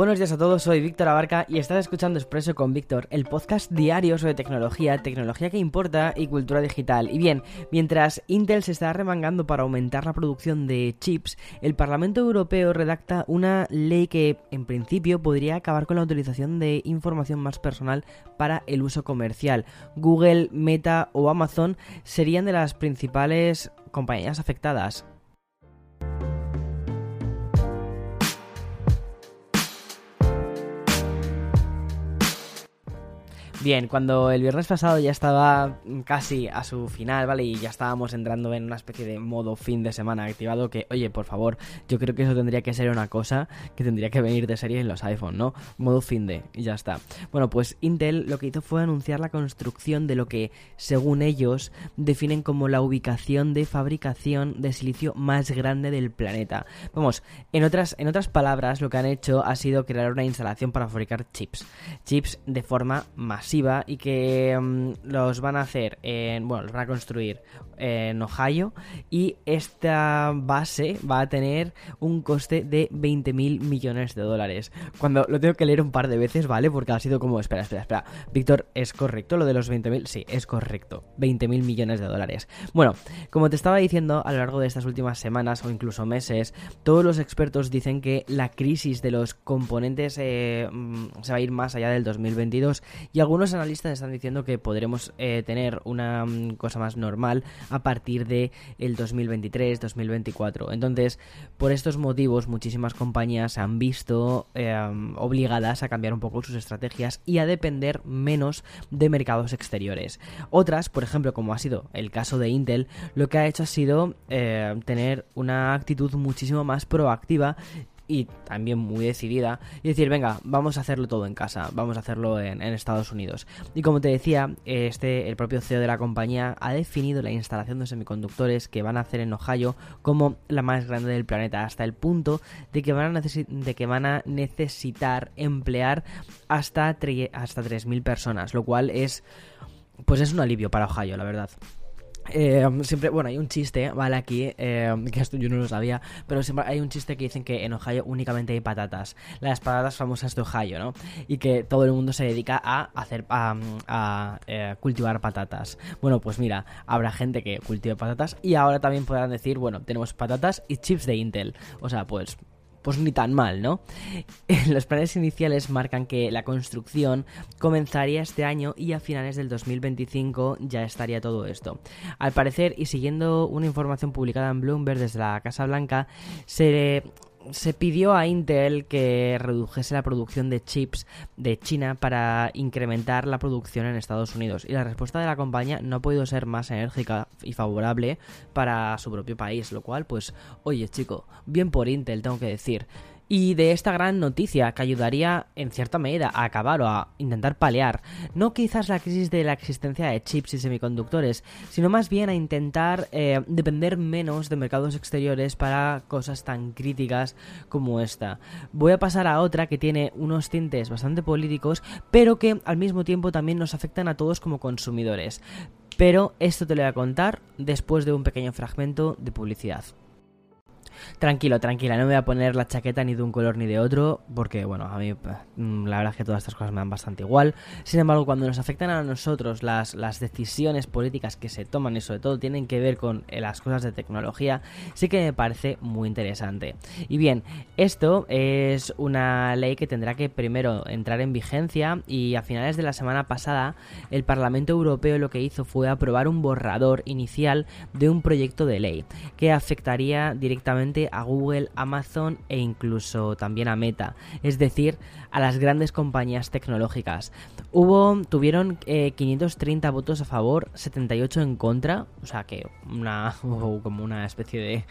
Buenos días a todos, soy Víctor Abarca y estás escuchando Expreso con Víctor, el podcast diario sobre tecnología, tecnología que importa y cultura digital. Y bien, mientras Intel se está remangando para aumentar la producción de chips, el Parlamento Europeo redacta una ley que en principio podría acabar con la utilización de información más personal para el uso comercial. Google, Meta o Amazon serían de las principales compañías afectadas. Bien, cuando el viernes pasado ya estaba casi a su final, ¿vale? Y ya estábamos entrando en una especie de modo fin de semana activado que, oye, por favor, yo creo que eso tendría que ser una cosa que tendría que venir de serie en los iPhone, ¿no? Modo fin de, y ya está. Bueno, pues Intel lo que hizo fue anunciar la construcción de lo que, según ellos, definen como la ubicación de fabricación de silicio más grande del planeta. Vamos, en otras, en otras palabras, lo que han hecho ha sido crear una instalación para fabricar chips. Chips de forma más y que mm, los van a hacer en, bueno, los van a construir en Ohio y esta base va a tener un coste de 20 mil millones de dólares. Cuando lo tengo que leer un par de veces, ¿vale? Porque ha sido como, espera, espera, espera. Víctor, ¿es correcto lo de los 20 mil? Sí, es correcto. 20 mil millones de dólares. Bueno, como te estaba diciendo a lo largo de estas últimas semanas o incluso meses, todos los expertos dicen que la crisis de los componentes eh, mm, se va a ir más allá del 2022 y algunos algunos analistas están diciendo que podremos eh, tener una mm, cosa más normal a partir de el 2023, 2024. Entonces, por estos motivos, muchísimas compañías han visto eh, obligadas a cambiar un poco sus estrategias y a depender menos de mercados exteriores. Otras, por ejemplo, como ha sido el caso de Intel, lo que ha hecho ha sido eh, tener una actitud muchísimo más proactiva y también muy decidida y decir, venga, vamos a hacerlo todo en casa, vamos a hacerlo en, Estados Unidos. Y como te decía, este, el propio CEO de la compañía ha definido la instalación de semiconductores que van a hacer en Ohio como la más grande del planeta, hasta el punto de que van a, de que van a necesitar emplear hasta, hasta 3.000 personas, lo cual es... Pues es un alivio para Ohio, la verdad. Eh, siempre, bueno, hay un chiste, ¿vale? Aquí, eh, que esto yo no lo sabía, pero siempre hay un chiste que dicen que en Ohio únicamente hay patatas, las patatas famosas de Ohio, ¿no? Y que todo el mundo se dedica a hacer, a, eh, cultivar patatas. Bueno, pues mira, habrá gente que cultive patatas y ahora también podrán decir, bueno, tenemos patatas y chips de Intel. O sea, pues pues ni tan mal, ¿no? Los planes iniciales marcan que la construcción comenzaría este año y a finales del 2025 ya estaría todo esto. Al parecer, y siguiendo una información publicada en Bloomberg desde la Casa Blanca, se se pidió a Intel que redujese la producción de chips de China para incrementar la producción en Estados Unidos. Y la respuesta de la compañía no ha podido ser más enérgica y favorable para su propio país, lo cual pues oye chico, bien por Intel tengo que decir y de esta gran noticia que ayudaría en cierta medida a acabar o a intentar paliar no quizás la crisis de la existencia de chips y semiconductores, sino más bien a intentar eh, depender menos de mercados exteriores para cosas tan críticas como esta. Voy a pasar a otra que tiene unos tintes bastante políticos, pero que al mismo tiempo también nos afectan a todos como consumidores. Pero esto te lo voy a contar después de un pequeño fragmento de publicidad. Tranquilo, tranquila, no me voy a poner la chaqueta ni de un color ni de otro, porque bueno, a mí mm, la verdad es que todas estas cosas me dan bastante igual. Sin embargo, cuando nos afectan a nosotros las, las decisiones políticas que se toman y sobre todo tienen que ver con eh, las cosas de tecnología, sí que me parece muy interesante. Y bien, esto es una ley que tendrá que primero entrar en vigencia y a finales de la semana pasada el Parlamento Europeo lo que hizo fue aprobar un borrador inicial de un proyecto de ley que afectaría directamente a Google, Amazon e incluso también a Meta, es decir, a las grandes compañías tecnológicas. Hubo, tuvieron 530 eh, votos a favor, 78 en contra, o sea que una, como una especie de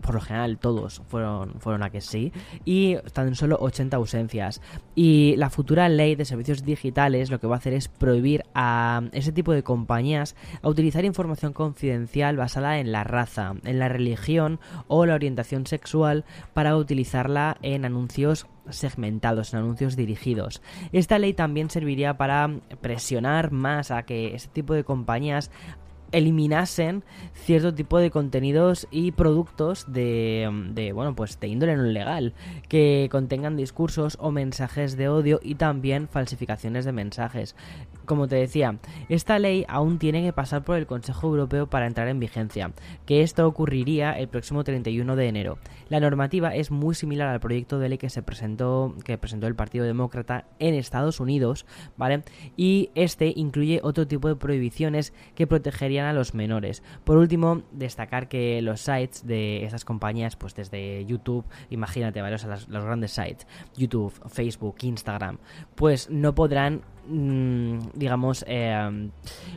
por lo general todos fueron, fueron a que sí, y tan solo 80 ausencias. Y la futura ley de servicios digitales lo que va a hacer es prohibir a ese tipo de compañías a utilizar información confidencial basada en la raza, en la religión o la orientación sexual para utilizarla en anuncios segmentados, en anuncios dirigidos. Esta ley también serviría para presionar más a que ese tipo de compañías eliminasen cierto tipo de contenidos y productos de, de, bueno pues de índole no legal que contengan discursos o mensajes de odio y también falsificaciones de mensajes como te decía, esta ley aún tiene que pasar por el Consejo Europeo para entrar en vigencia, que esto ocurriría el próximo 31 de enero. La normativa es muy similar al proyecto de ley que se presentó que presentó el Partido Demócrata en Estados Unidos, ¿vale? Y este incluye otro tipo de prohibiciones que protegerían a los menores. Por último, destacar que los sites de esas compañías, pues desde YouTube, imagínate, ¿vale? O los grandes sites, YouTube, Facebook, Instagram, pues no podrán digamos, eh,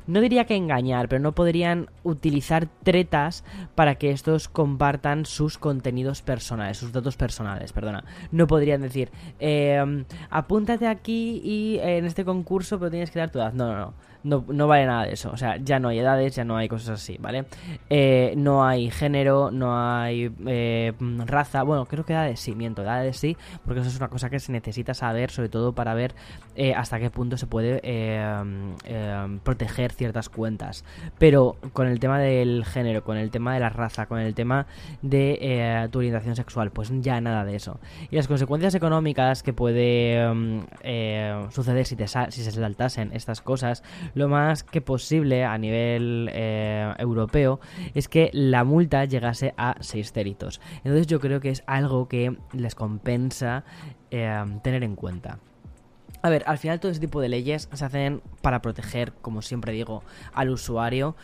no diría que engañar, pero no podrían utilizar tretas para que estos compartan sus contenidos personales, sus datos personales, perdona. No podrían decir, eh, apúntate aquí y en este concurso, pero tienes que dar tu edad. No, no, no no, no, vale nada de eso. O sea, ya no hay edades, ya no hay cosas así, ¿vale? Eh, no hay género, no hay eh, raza. Bueno, creo que edades sí, miento, edades sí, porque eso es una cosa que se necesita saber, sobre todo para ver eh, hasta qué punto se puede proteger ciertas cuentas. Pero con el tema del género, con el tema de la raza, con el tema de tu orientación sexual, pues ya nada de eso. Y las consecuencias económicas que puede suceder si, te si se saltasen estas cosas lo más que posible a nivel eh, europeo es que la multa llegase a 6 ceritos. Entonces yo creo que es algo que les compensa eh, tener en cuenta. A ver, al final todo ese tipo de leyes se hacen para proteger, como siempre digo, al usuario,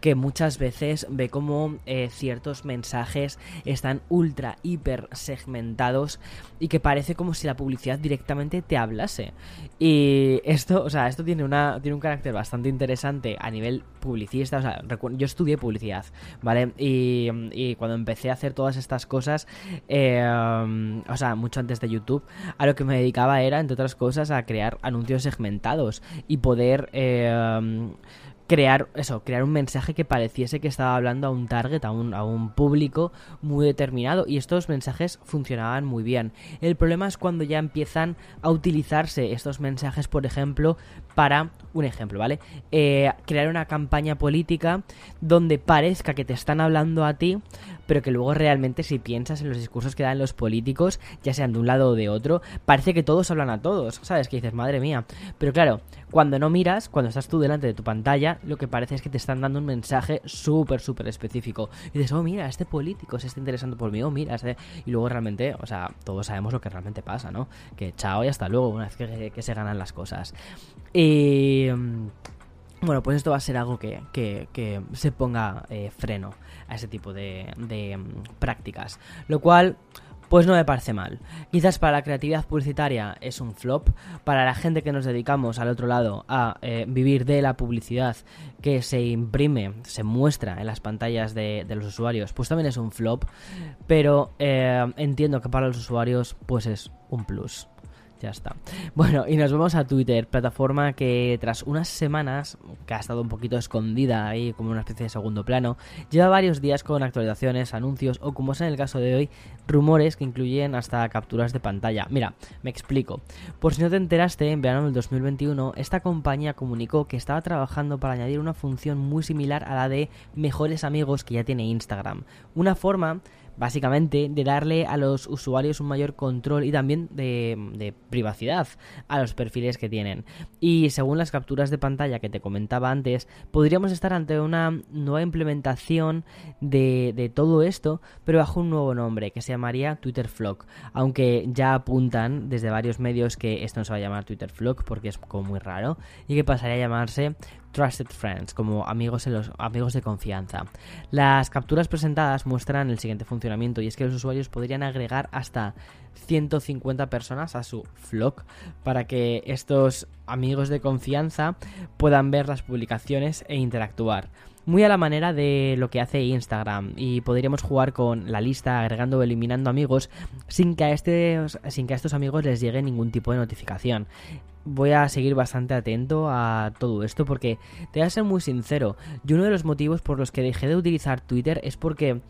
que muchas veces ve como eh, ciertos mensajes están ultra, hiper segmentados y que parece como si la publicidad directamente te hablase. Y esto, o sea, esto tiene, una, tiene un carácter bastante interesante a nivel publicista. O sea, yo estudié publicidad, ¿vale? Y, cuando empecé a hacer todas estas cosas, eh, o sea, mucho antes de YouTube, a lo que me dedicaba era, entre otras cosas, a crear anuncios segmentados y poder... Eh, crear eso, crear un mensaje que pareciese que estaba hablando a un target, a un, a un público muy determinado y estos mensajes funcionaban muy bien. El problema es cuando ya empiezan a utilizarse estos mensajes, por ejemplo, para un ejemplo, ¿vale? Eh, crear una campaña política donde parezca que te están hablando a ti, pero que luego realmente si piensas en los discursos que dan los políticos, ya sean de un lado o de otro, parece que todos hablan a todos, ¿sabes? Que dices, madre mía. Pero claro, cuando no miras, cuando estás tú delante de tu pantalla, lo que parece es que te están dando un mensaje súper, súper específico. Y dices, oh, mira, este político se está interesando por mí, oh, mira, este... Y luego realmente, o sea, todos sabemos lo que realmente pasa, ¿no? Que chao y hasta luego, una vez que, se ganan las cosas. Y... Mm, bueno, pues esto va a ser algo que, que, se ponga eh, freno a ese tipo de, mm, prácticas. Lo cual, pues no me parece mal. Quizás para la creatividad publicitaria es un flop, para la gente que nos dedicamos al otro lado a eh, vivir de la publicidad que se imprime, se muestra en las pantallas de, los usuarios, pues también es un flop, pero eh, entiendo que para los usuarios pues es un plus. Ya está. Bueno, y nos vamos a Twitter, plataforma que tras unas semanas, que ha estado un poquito escondida ahí como una especie de segundo plano, lleva varios días con actualizaciones, anuncios o como es en el caso de hoy, rumores que incluyen hasta capturas de pantalla. Mira, me explico. Por si no te enteraste, en verano del 2021, esta compañía comunicó que estaba trabajando para añadir una función muy similar a la de mejores amigos que ya tiene Instagram. Una forma básicamente de darle a los usuarios un mayor control y también de, privacidad a los perfiles que tienen. Y según las capturas de pantalla que te comentaba antes, podríamos estar ante una nueva implementación de, de todo esto, pero bajo un nuevo nombre que se llamaría Twitter Flock. Aunque ya apuntan desde varios medios que esto no se va a llamar Twitter Flock porque es como muy raro y que pasaría a llamarse Trusted Friends, como amigos, en los, amigos de confianza. Las capturas presentadas muestran el siguiente funcionamiento y es que los usuarios podrían agregar hasta 150 personas a su vlog para que estos amigos de confianza puedan ver las publicaciones e interactuar muy a la manera de lo que hace Instagram y podríamos jugar con la lista agregando o eliminando amigos sin que a, este, sin que estos amigos les llegue ningún tipo de notificación voy a seguir bastante atento a todo esto porque te voy a ser muy sincero. Y uno de los motivos por los que dejé de utilizar Twitter es porque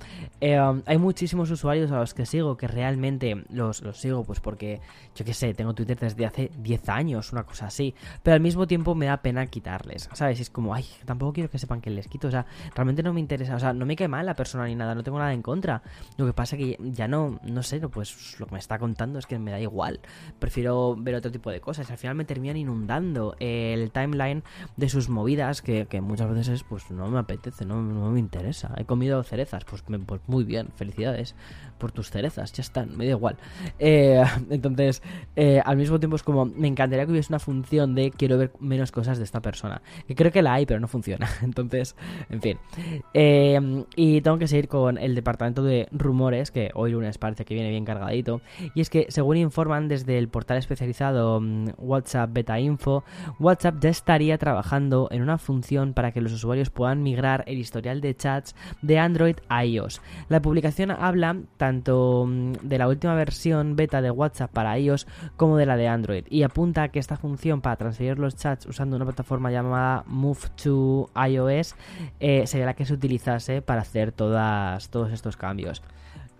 eh, hay muchísimos usuarios a los que sigo que realmente los, los sigo, pues porque yo qué sé, tengo Twitter desde hace 10 años, una cosa así. Pero al mismo tiempo me da pena quitarles, ¿sabes? Es como, ay, tampoco quiero que sepan que les quito. O sea, realmente no me interesa, o sea, no me cae mal la persona ni nada, no tengo nada en contra. Lo que pasa que ya no, no sé, pues lo que me está contando es que me da igual. Prefiero ver otro tipo de cosas. Al final me terminan inundando el timeline de sus movidas que, muchas veces pues no me apetece, no, me interesa. He comido cerezas, pues, pues, muy bien, felicidades por tus cerezas, ya están, me da igual. Eh, entonces, eh, al mismo tiempo es como, me encantaría que hubiese una función de quiero ver menos cosas de esta persona. Que creo que la hay, pero no funciona. Entonces, en fin. Eh, y tengo que seguir con el departamento de rumores, que hoy lunes parece que viene bien cargadito. Y es que, según informan desde el portal especializado mm, WhatsApp, Beta Info, WhatsApp ya estaría trabajando en una función para que los usuarios puedan migrar el historial de chats de Android a iOS. La publicación habla tanto mm, de la última versión beta de WhatsApp para iOS como de la de Android y apunta a que esta función para transferir los chats usando una plataforma llamada Move to iOS eh, sería la que se utilizase para hacer todas, todos estos cambios.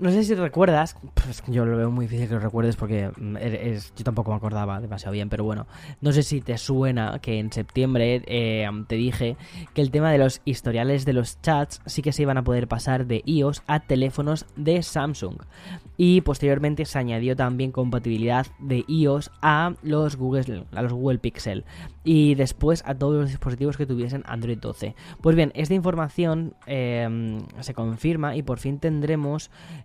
No sé si recuerdas, pues yo lo veo muy difícil que lo recuerdes porque mm, es, yo tampoco me acordaba demasiado bien, pero bueno, no sé si te suena que en septiembre eh, te dije que el tema de los historiales de los chats sí que se iban a poder pasar de iOS a teléfonos de Samsung. Y posteriormente se añadió también compatibilidad de iOS a los Google, a los Google Pixel y después a todos los dispositivos que tuviesen Android 12. Pues bien, esta información eh, se confirma y por fin tendremos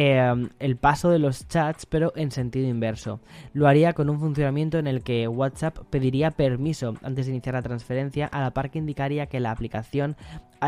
Em, el paso de los chats, pero en sentido inverso. Lo haría con un funcionamiento en el que WhatsApp pediría permiso antes de iniciar la transferencia, a la par que indicaría que la aplicación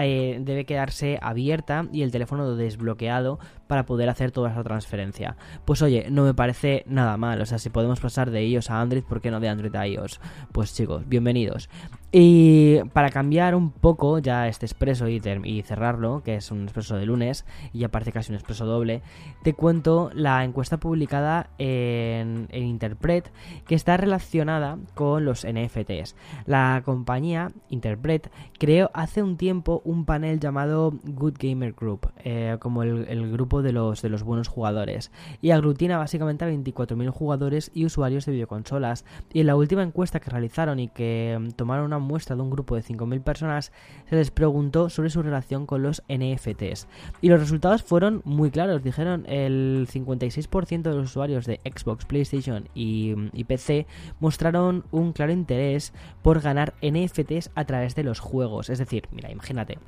eh, debe quedarse abierta y el teléfono desbloqueado para poder hacer toda esa transferencia. Pues oye, no me parece nada mal. O sea, si podemos pasar de iOS a Android, ¿por qué no de Android a iOS? Pues chicos, bienvenidos. Y para cambiar un poco ya este expreso y, y, cerrarlo, que es un expreso de lunes y ya parece casi un expreso doble, te cuento la encuesta publicada en, Interpret que está relacionada con los NFTs. La compañía Interpret creó hace un tiempo un panel llamado Good Gamer Group, eh, como el, el, grupo de los, de los buenos jugadores, y aglutina básicamente a 24.000 jugadores y usuarios de videoconsolas. Y en la última encuesta que realizaron y que mm, tomaron una muestra de un grupo de 5.000 personas, se les preguntó sobre su relación con los NFTs. Y los resultados fueron muy claros. Dijeron el 56% de los usuarios de Xbox, PlayStation y, y PC mostraron un claro interés por ganar NFTs a través de los juegos. Es decir, mira, imagínate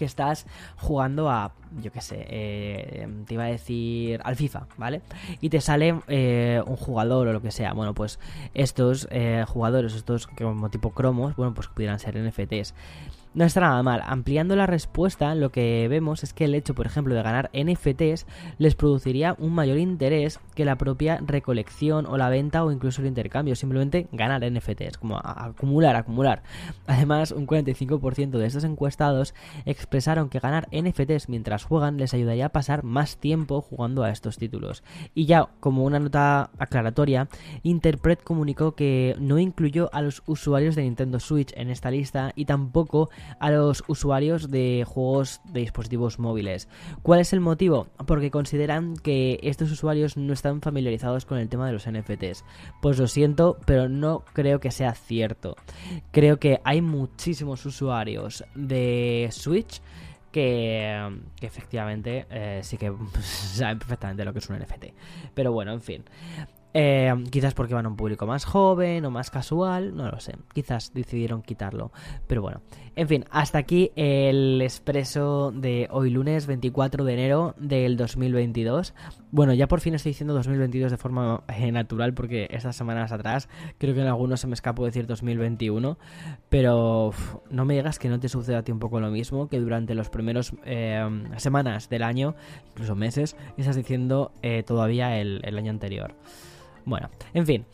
que estás jugando a, yo qué sé, eh, te iba a decir al FIFA, ¿vale? Y te sale eh, un jugador o lo que sea. Bueno, pues estos eh, jugadores, estos como tipo cromos, bueno, pues pudieran ser NFTs no está nada mal. Ampliando la respuesta, lo que vemos es que el hecho, por ejemplo, de ganar NFTs les produciría un mayor interés que la propia recolección o la venta o incluso el intercambio. Simplemente ganar NFTs, como acumular, acumular. Además, un 45% de estos encuestados expresaron que ganar NFTs mientras juegan les ayudaría a pasar más tiempo jugando a estos títulos. Y ya, como una nota aclaratoria, Interpret comunicó que no incluyó a los usuarios de Nintendo Switch en esta lista y tampoco a los usuarios de juegos de dispositivos móviles. ¿Cuál es el motivo? Porque consideran que estos usuarios no están familiarizados con el tema de los NFTs. Pues lo siento, pero no creo que sea cierto. Creo que hay muchísimos usuarios de Switch que, efectivamente eh, sí que saben perfectamente lo que es un NFT. Pero bueno, en fin. Eh, quizás porque van a un público más joven o más casual, no lo sé. Quizás decidieron quitarlo. Pero bueno, en fin, hasta aquí el expreso de hoy lunes 24 de enero del 2022. Bueno, ya por fin estoy diciendo 2022 de forma eh, natural porque estas semanas atrás creo que en algunos se me escapó decir 2021. Pero no me digas que no te suceda a ti un poco lo mismo, que durante los primeros eh, semanas del año, incluso meses, estás diciendo todavía el año anterior. Bueno, en fin,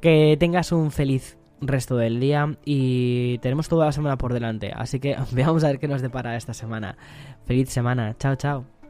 que tengas un feliz resto del día y tenemos toda la semana por delante, así que veamos a ver qué nos depara esta semana. Feliz semana, chao chao.